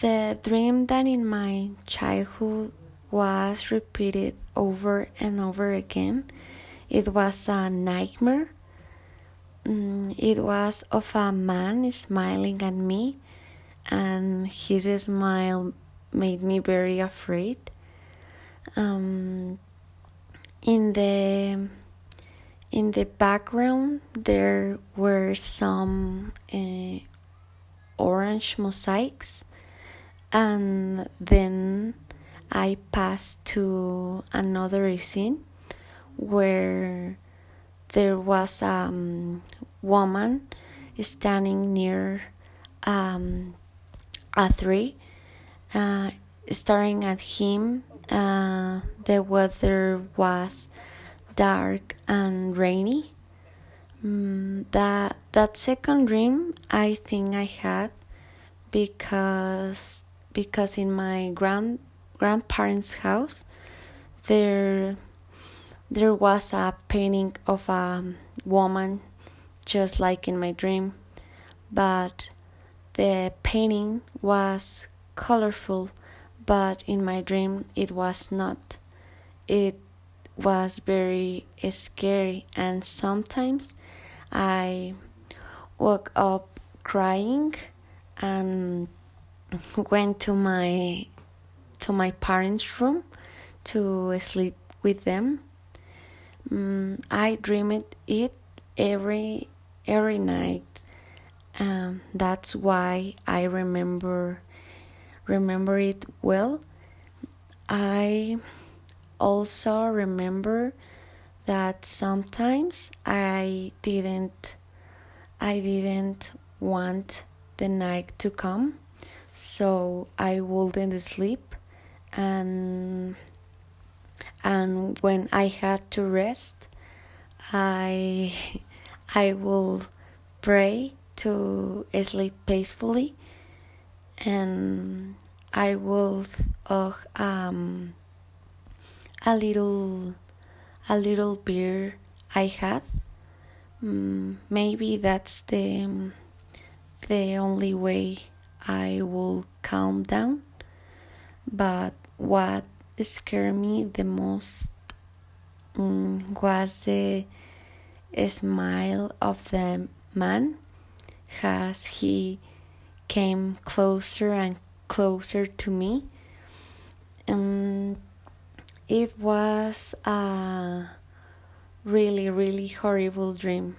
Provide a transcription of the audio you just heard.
The dream that in my childhood was repeated over and over again. It was a nightmare. Mm, it was of a man smiling at me, and his smile made me very afraid. Um, in the in the background, there were some uh, orange mosaics, and then I passed to another scene where there was a um, woman standing near um, a tree, uh, staring at him. Uh, the weather was dark and rainy. Mm, that that second dream I think I had because because in my grand grandparents' house there there was a painting of a woman just like in my dream but the painting was colorful but in my dream it was not. It was very scary and sometimes i woke up crying and went to my to my parents' room to sleep with them. Mm, I dreamed it every every night. Um, that's why I remember remember it well. I also remember that sometimes I didn't I didn't want the night to come so I wouldn't sleep and and when I had to rest, I I will pray to sleep peacefully, and I will uh, um a little a little beer I had. Mm, maybe that's the the only way I will calm down. But what scared me the most um, was the smile of the man as he came closer and closer to me. Um, it was a really, really horrible dream.